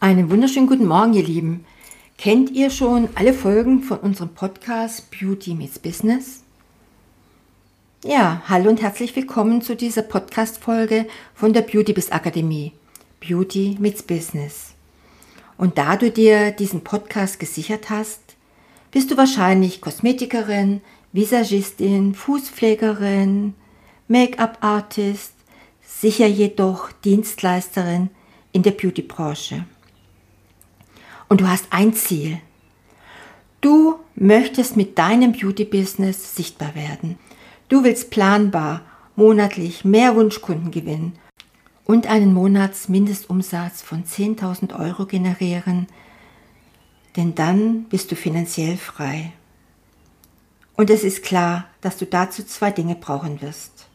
Einen wunderschönen guten Morgen, ihr Lieben. Kennt ihr schon alle Folgen von unserem Podcast Beauty Meets Business? Ja, hallo und herzlich willkommen zu dieser Podcast-Folge von der Beauty Biz Akademie. Beauty Meets Business. Und da du dir diesen Podcast gesichert hast, bist du wahrscheinlich Kosmetikerin, Visagistin, Fußpflegerin, Make-up-Artist, sicher jedoch Dienstleisterin in der Beauty-Branche. Und du hast ein Ziel. Du möchtest mit deinem Beauty-Business sichtbar werden. Du willst planbar, monatlich mehr Wunschkunden gewinnen und einen Monatsmindestumsatz von 10.000 Euro generieren, denn dann bist du finanziell frei. Und es ist klar, dass du dazu zwei Dinge brauchen wirst.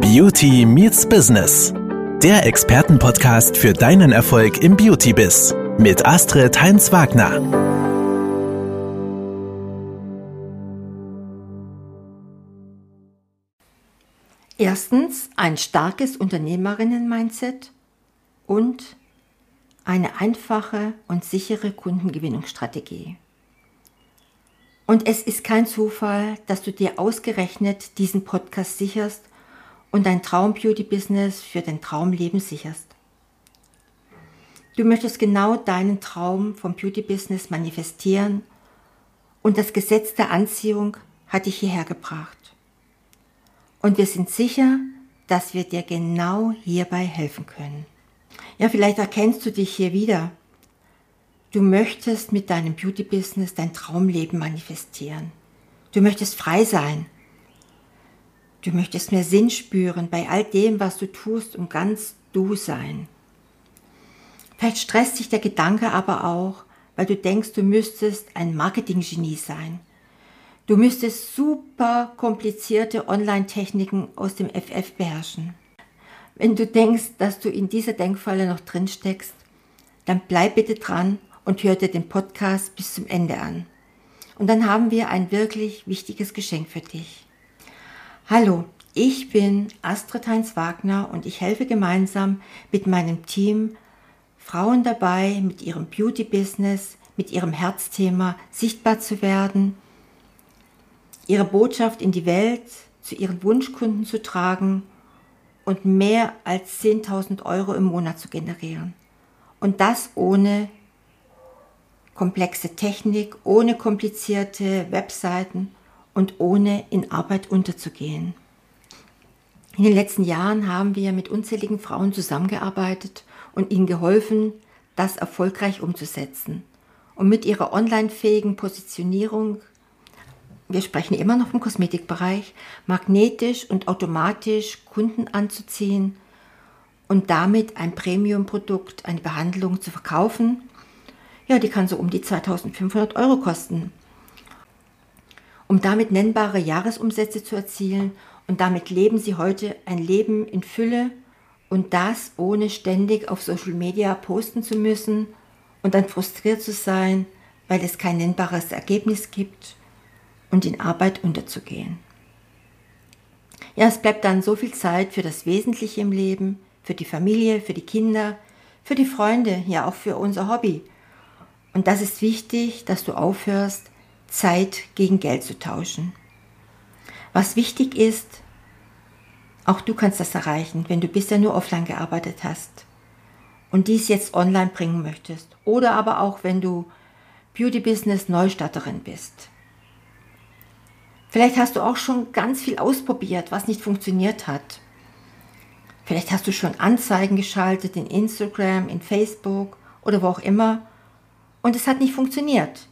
Beauty meets Business der Expertenpodcast für deinen Erfolg im Beauty-Biss mit Astrid Heinz-Wagner. Erstens ein starkes Unternehmerinnen-Mindset und eine einfache und sichere Kundengewinnungsstrategie. Und es ist kein Zufall, dass du dir ausgerechnet diesen Podcast sicherst und dein Traum-Beauty-Business für dein Traumleben sicherst. Du möchtest genau deinen Traum vom Beauty-Business manifestieren und das Gesetz der Anziehung hat dich hierher gebracht. Und wir sind sicher, dass wir dir genau hierbei helfen können. Ja, vielleicht erkennst du dich hier wieder. Du möchtest mit deinem Beauty-Business dein Traumleben manifestieren. Du möchtest frei sein. Du möchtest mehr Sinn spüren bei all dem, was du tust und ganz du sein. Vielleicht stresst dich der Gedanke aber auch, weil du denkst, du müsstest ein Marketinggenie sein. Du müsstest super komplizierte Online-Techniken aus dem FF beherrschen. Wenn du denkst, dass du in dieser Denkfalle noch drin steckst, dann bleib bitte dran und hör dir den Podcast bis zum Ende an. Und dann haben wir ein wirklich wichtiges Geschenk für dich. Hallo, ich bin Astrid Heinz Wagner und ich helfe gemeinsam mit meinem Team Frauen dabei, mit ihrem Beauty-Business, mit ihrem Herzthema sichtbar zu werden, ihre Botschaft in die Welt zu ihren Wunschkunden zu tragen und mehr als 10.000 Euro im Monat zu generieren. Und das ohne komplexe Technik, ohne komplizierte Webseiten und ohne in Arbeit unterzugehen. In den letzten Jahren haben wir mit unzähligen Frauen zusammengearbeitet und ihnen geholfen, das erfolgreich umzusetzen. Und mit ihrer online-fähigen Positionierung, wir sprechen immer noch vom Kosmetikbereich, magnetisch und automatisch Kunden anzuziehen und damit ein Premium-Produkt, eine Behandlung zu verkaufen. Ja, die kann so um die 2500 Euro kosten um damit nennbare Jahresumsätze zu erzielen und damit leben sie heute ein Leben in Fülle und das ohne ständig auf Social Media posten zu müssen und dann frustriert zu sein, weil es kein nennbares Ergebnis gibt und in Arbeit unterzugehen. Ja, es bleibt dann so viel Zeit für das Wesentliche im Leben, für die Familie, für die Kinder, für die Freunde, ja auch für unser Hobby. Und das ist wichtig, dass du aufhörst, Zeit gegen Geld zu tauschen. Was wichtig ist, auch du kannst das erreichen, wenn du bisher nur offline gearbeitet hast und dies jetzt online bringen möchtest. Oder aber auch, wenn du Beauty Business Neustarterin bist. Vielleicht hast du auch schon ganz viel ausprobiert, was nicht funktioniert hat. Vielleicht hast du schon Anzeigen geschaltet in Instagram, in Facebook oder wo auch immer und es hat nicht funktioniert.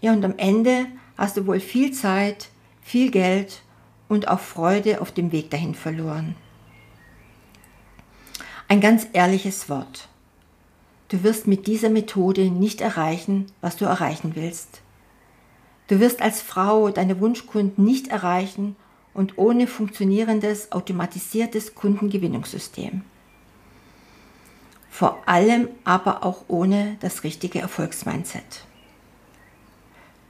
Ja, und am Ende hast du wohl viel Zeit, viel Geld und auch Freude auf dem Weg dahin verloren. Ein ganz ehrliches Wort. Du wirst mit dieser Methode nicht erreichen, was du erreichen willst. Du wirst als Frau deine Wunschkunden nicht erreichen und ohne funktionierendes, automatisiertes Kundengewinnungssystem. Vor allem aber auch ohne das richtige Erfolgsmindset.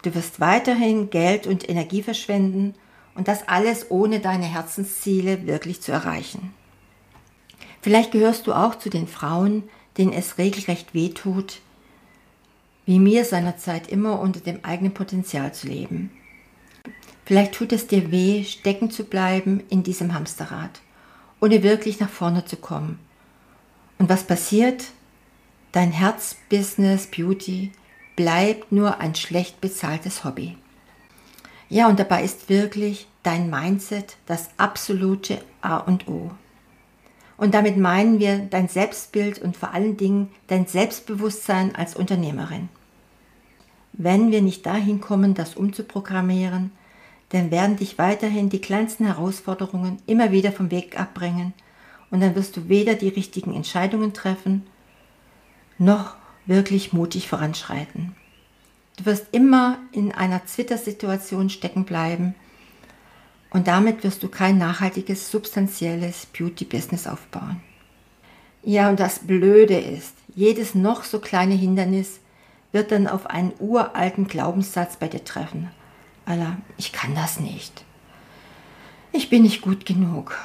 Du wirst weiterhin Geld und Energie verschwenden und das alles ohne deine Herzensziele wirklich zu erreichen. Vielleicht gehörst du auch zu den Frauen, denen es regelrecht wehtut, wie mir seinerzeit immer unter dem eigenen Potenzial zu leben. Vielleicht tut es dir weh, stecken zu bleiben in diesem Hamsterrad, ohne wirklich nach vorne zu kommen. Und was passiert? Dein Herzbusiness Beauty bleibt nur ein schlecht bezahltes Hobby. Ja, und dabei ist wirklich dein Mindset das absolute A und O. Und damit meinen wir dein Selbstbild und vor allen Dingen dein Selbstbewusstsein als Unternehmerin. Wenn wir nicht dahin kommen, das umzuprogrammieren, dann werden dich weiterhin die kleinsten Herausforderungen immer wieder vom Weg abbringen und dann wirst du weder die richtigen Entscheidungen treffen, noch wirklich mutig voranschreiten. Du wirst immer in einer Zwittersituation stecken bleiben und damit wirst du kein nachhaltiges, substanzielles Beauty-Business aufbauen. Ja, und das Blöde ist, jedes noch so kleine Hindernis wird dann auf einen uralten Glaubenssatz bei dir treffen. Alla, ich kann das nicht. Ich bin nicht gut genug.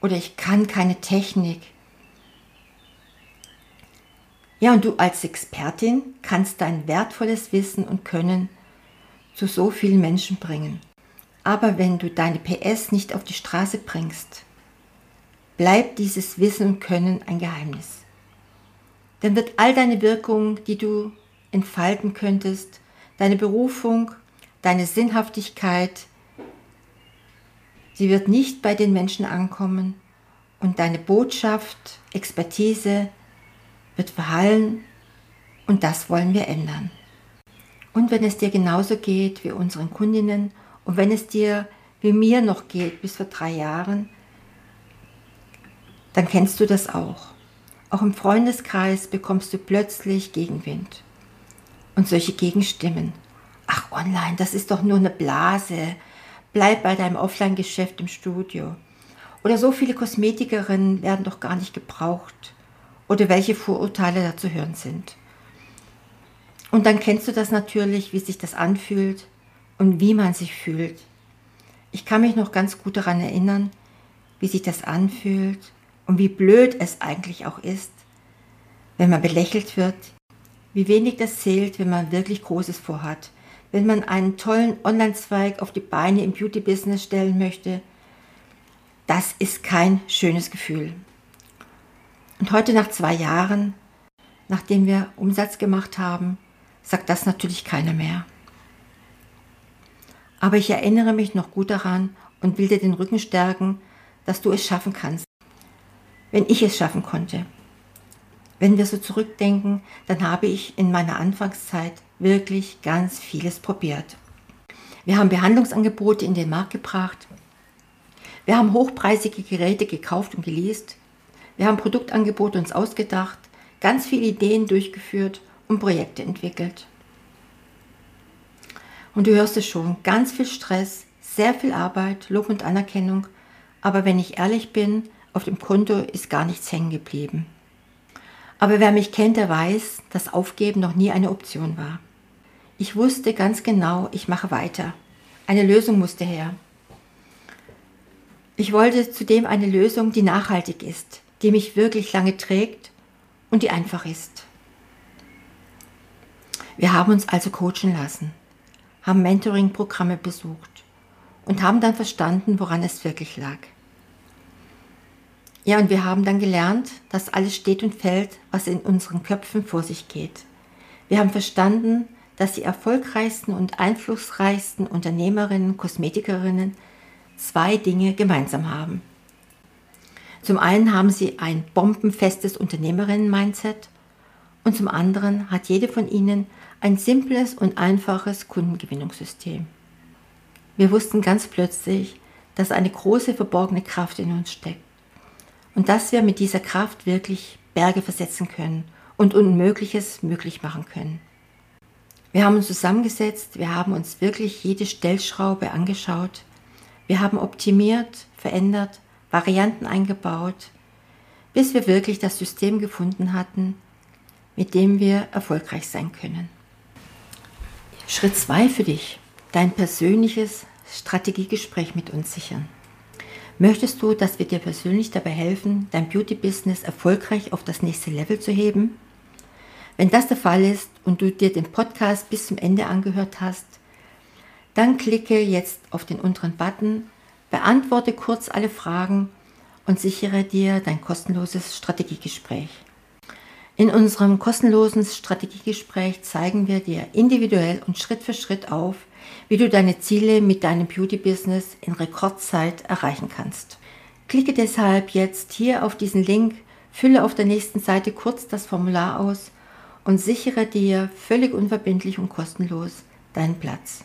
Oder ich kann keine Technik. Ja, und du als Expertin kannst dein wertvolles Wissen und Können zu so vielen Menschen bringen. Aber wenn du deine PS nicht auf die Straße bringst, bleibt dieses Wissen und Können ein Geheimnis. Dann wird all deine Wirkung, die du entfalten könntest, deine Berufung, deine Sinnhaftigkeit, sie wird nicht bei den Menschen ankommen und deine Botschaft, Expertise, wird verhallen und das wollen wir ändern. Und wenn es dir genauso geht wie unseren Kundinnen und wenn es dir wie mir noch geht bis vor drei Jahren, dann kennst du das auch. Auch im Freundeskreis bekommst du plötzlich Gegenwind. Und solche Gegenstimmen. Ach, online, das ist doch nur eine Blase. Bleib bei deinem Offline-Geschäft im Studio. Oder so viele Kosmetikerinnen werden doch gar nicht gebraucht oder welche Vorurteile da zu hören sind. Und dann kennst du das natürlich, wie sich das anfühlt und wie man sich fühlt. Ich kann mich noch ganz gut daran erinnern, wie sich das anfühlt und wie blöd es eigentlich auch ist, wenn man belächelt wird, wie wenig das zählt, wenn man wirklich Großes vorhat, wenn man einen tollen Online-Zweig auf die Beine im Beauty-Business stellen möchte. Das ist kein schönes Gefühl. Und heute nach zwei Jahren, nachdem wir Umsatz gemacht haben, sagt das natürlich keiner mehr. Aber ich erinnere mich noch gut daran und will dir den Rücken stärken, dass du es schaffen kannst. Wenn ich es schaffen konnte. Wenn wir so zurückdenken, dann habe ich in meiner Anfangszeit wirklich ganz vieles probiert. Wir haben Behandlungsangebote in den Markt gebracht. Wir haben hochpreisige Geräte gekauft und geleast. Wir haben Produktangebote uns ausgedacht, ganz viele Ideen durchgeführt und Projekte entwickelt. Und du hörst es schon, ganz viel Stress, sehr viel Arbeit, Lob und Anerkennung, aber wenn ich ehrlich bin, auf dem Konto ist gar nichts hängen geblieben. Aber wer mich kennt, der weiß, dass Aufgeben noch nie eine Option war. Ich wusste ganz genau, ich mache weiter. Eine Lösung musste her. Ich wollte zudem eine Lösung, die nachhaltig ist, die mich wirklich lange trägt und die einfach ist. Wir haben uns also coachen lassen, haben Mentoring-Programme besucht und haben dann verstanden, woran es wirklich lag. Ja, und wir haben dann gelernt, dass alles steht und fällt, was in unseren Köpfen vor sich geht. Wir haben verstanden, dass die erfolgreichsten und einflussreichsten Unternehmerinnen, Kosmetikerinnen zwei Dinge gemeinsam haben. Zum einen haben sie ein bombenfestes Unternehmerinnen-Mindset und zum anderen hat jede von ihnen ein simples und einfaches Kundengewinnungssystem. Wir wussten ganz plötzlich, dass eine große verborgene Kraft in uns steckt und dass wir mit dieser Kraft wirklich Berge versetzen können und Unmögliches möglich machen können. Wir haben uns zusammengesetzt, wir haben uns wirklich jede Stellschraube angeschaut, wir haben optimiert, verändert Varianten eingebaut, bis wir wirklich das System gefunden hatten, mit dem wir erfolgreich sein können. Schritt 2 für dich, dein persönliches Strategiegespräch mit uns sichern. Möchtest du, dass wir dir persönlich dabei helfen, dein Beauty-Business erfolgreich auf das nächste Level zu heben? Wenn das der Fall ist und du dir den Podcast bis zum Ende angehört hast, dann klicke jetzt auf den unteren Button, beantworte kurz alle Fragen und sichere dir dein kostenloses Strategiegespräch. In unserem kostenlosen Strategiegespräch zeigen wir dir individuell und Schritt für Schritt auf, wie du deine Ziele mit deinem Beauty-Business in Rekordzeit erreichen kannst. Klicke deshalb jetzt hier auf diesen Link, fülle auf der nächsten Seite kurz das Formular aus und sichere dir völlig unverbindlich und kostenlos deinen Platz.